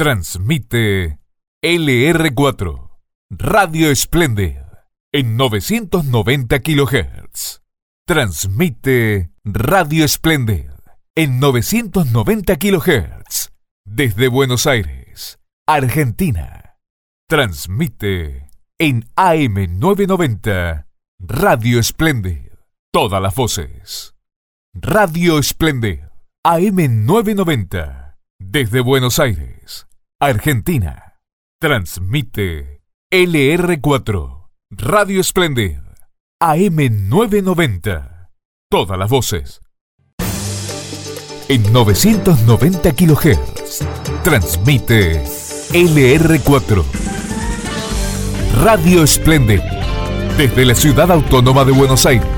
Transmite LR4 Radio Splendid en 990 kHz. Transmite Radio Splendid en 990 kHz desde Buenos Aires, Argentina. Transmite en AM990 Radio Splendid. Todas las voces. Radio Splendid AM990 desde Buenos Aires, Argentina. Transmite LR4 Radio Splendid AM990. Todas las voces. En 990 kHz. Transmite LR4 Radio Splendid desde la ciudad autónoma de Buenos Aires,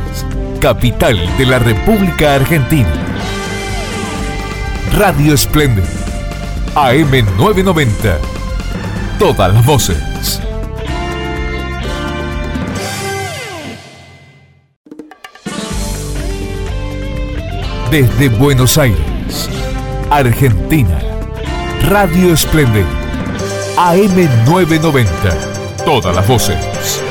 capital de la República Argentina. Radio Splendid AM990. Todas las voces. Desde Buenos Aires, Argentina. Radio Splendid AM990. Todas las voces.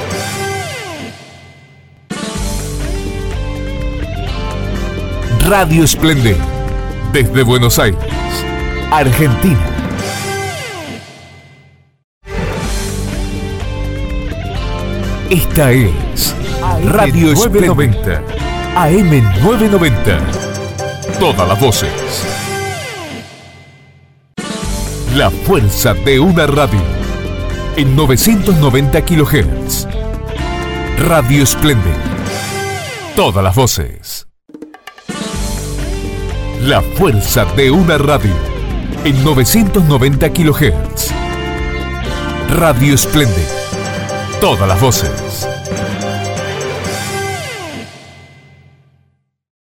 Radio Splendid desde Buenos Aires, Argentina. Esta es Radio 990, AM990. Todas las voces. La fuerza de una radio. En 990 kHz. Radio Splendid. Todas las voces. La fuerza de una radio. En 990 kHz. Radio Splendid. Todas las voces.